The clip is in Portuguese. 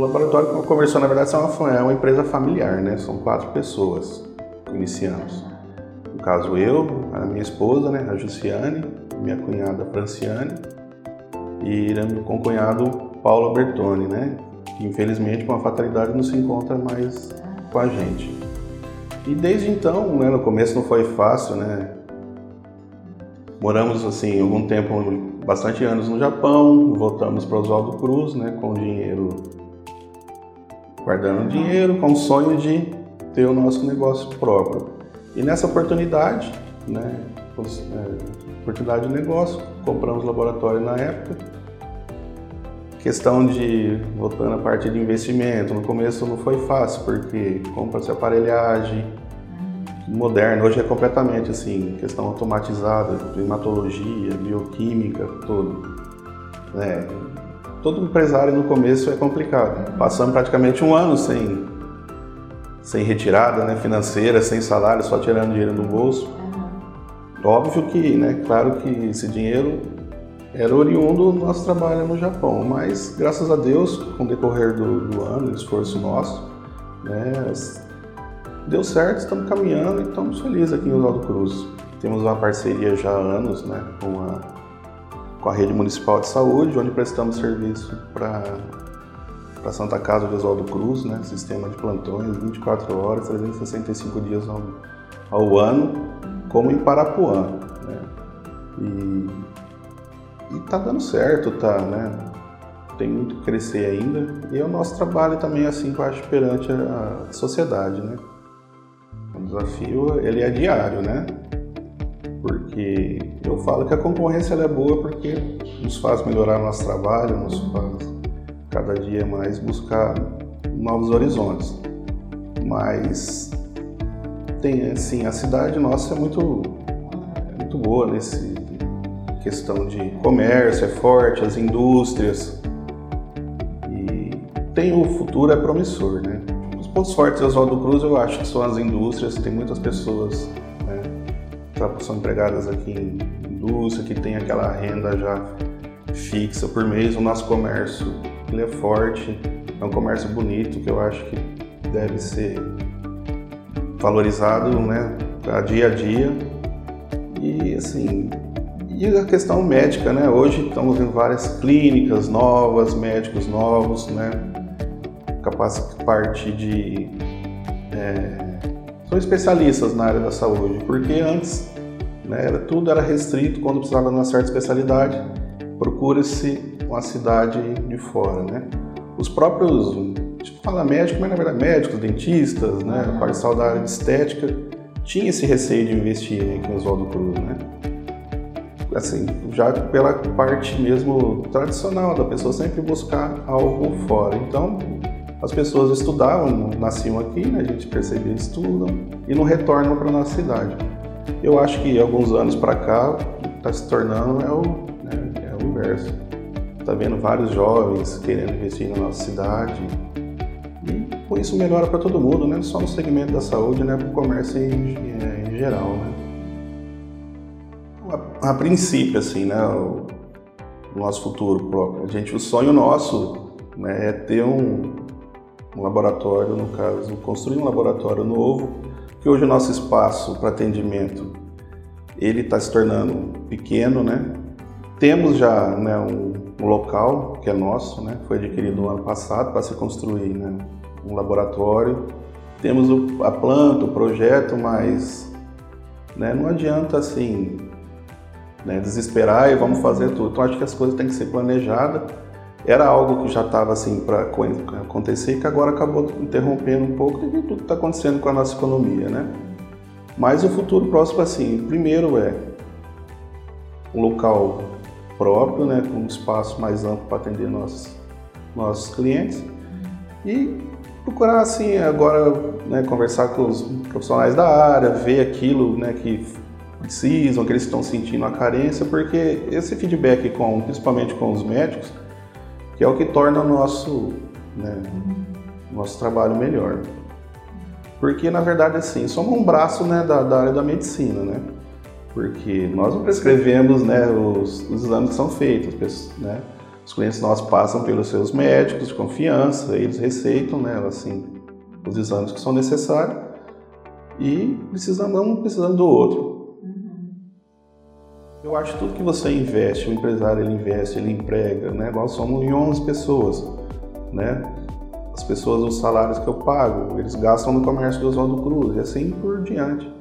o laboratório, como conversou, na verdade, é uma, é uma empresa familiar, né? São quatro pessoas que iniciamos. No caso, eu, a minha esposa, né, a Jussiane, minha cunhada Franciane e meu concunhado Paulo Bertoni, né? Que infelizmente, com a fatalidade, não se encontra mais com a gente. E desde então, né, no começo não foi fácil, né? Moramos assim algum tempo, bastante anos no Japão, voltamos para Oswaldo Cruz, né, com dinheiro, guardando dinheiro, com o sonho de ter o nosso negócio próprio. E nessa oportunidade, né, é, oportunidade de negócio, compramos laboratório na época. Questão de, voltando à parte de investimento, no começo não foi fácil, porque compra-se aparelhagem, moderno, hoje é completamente assim, questão automatizada, climatologia, bioquímica, tudo. É, todo empresário no começo é complicado. Passamos praticamente um ano sem, sem retirada né, financeira, sem salário, só tirando dinheiro do bolso. Óbvio que, né, claro que esse dinheiro era oriundo do nosso trabalho no Japão, mas graças a Deus, com o decorrer do, do ano, esforço nosso, né, deu certo, estamos caminhando e estamos felizes aqui em Oswaldo Cruz. Temos uma parceria já há anos né, com, a, com a Rede Municipal de Saúde, onde prestamos serviço para Santa Casa de Oswaldo Cruz, né, sistema de plantões 24 horas, 365 dias ao, ao ano, como em Parapuã. Né, e está dando certo, tá, né? Tem muito que crescer ainda. E é o nosso trabalho também, assim, que eu acho, perante a sociedade, né? O desafio ele é diário, né? Porque eu falo que a concorrência é boa porque nos faz melhorar nosso trabalho, nos faz cada dia mais buscar novos horizontes. Mas tem assim, a cidade nossa é muito muito boa nesse questão de comércio, é forte, as indústrias. E tem o futuro é promissor, né? pontos fortes de Oswaldo Cruz eu acho que são as indústrias, tem muitas pessoas que são empregadas aqui em indústria, que tem aquela renda já fixa por mês. O nosso comércio ele é forte, é um comércio bonito que eu acho que deve ser valorizado né, a dia a dia. E assim, e a questão médica, né? Hoje estamos vendo várias clínicas novas, médicos novos, né? capaz parte de é, são especialistas na área da saúde, porque antes né, era, tudo era restrito quando precisava de uma certa especialidade, procura-se uma cidade de fora, né? Os próprios, tipo, fala médico, mas na verdade médicos, dentistas, né, parte da área de estética, tinha esse receio de investir aqui em Oswaldo Cruz, né? Assim, já pela parte mesmo tradicional da pessoa sempre buscar algo fora. Então, as pessoas estudavam, nasciam aqui, né? a gente percebia estudam e não retornam para a nossa cidade. Eu acho que alguns anos para cá está se tornando é o, né, é o inverso. Está vendo vários jovens querendo investir na nossa cidade e com isso melhora para todo mundo, né? não só no segmento da saúde, né? para o comércio em, em geral. Né? A, a, princípio, assim, né? o nosso futuro próprio. A gente, o sonho nosso né, é ter um, um laboratório, no caso, construir um laboratório novo, que hoje o nosso espaço para atendimento ele está se tornando pequeno, né? Temos já né, um, um, local que é nosso, né? Foi adquirido no ano passado para se construir né, um laboratório. Temos o, a planta, o projeto, mas né, não adianta assim né, desesperar e vamos fazer tudo. Então acho que as coisas têm que ser planejadas era algo que já estava assim para acontecer e que agora acabou interrompendo um pouco devido tudo que está acontecendo com a nossa economia, né? Mas o futuro próximo assim, primeiro é um local próprio, né, com um espaço mais amplo para atender nossos nossos clientes e procurar assim agora né, conversar com os profissionais da área, ver aquilo, né, que precisam, que eles estão sentindo a carência, porque esse feedback com principalmente com os médicos que é o que torna o nosso, né, nosso trabalho melhor. Porque, na verdade, assim, somos um braço né, da, da área da medicina, né? Porque nós não prescrevemos né, os, os exames que são feitos, né? Os clientes nossos passam pelos seus médicos de confiança, eles receitam, né, assim, os exames que são necessários e precisando um precisando do outro. Eu acho que tudo que você investe, o empresário ele investe, ele emprega, né? Nós somos em 11 pessoas, né? As pessoas, os salários que eu pago, eles gastam no comércio do Oswaldo Cruz e assim por diante.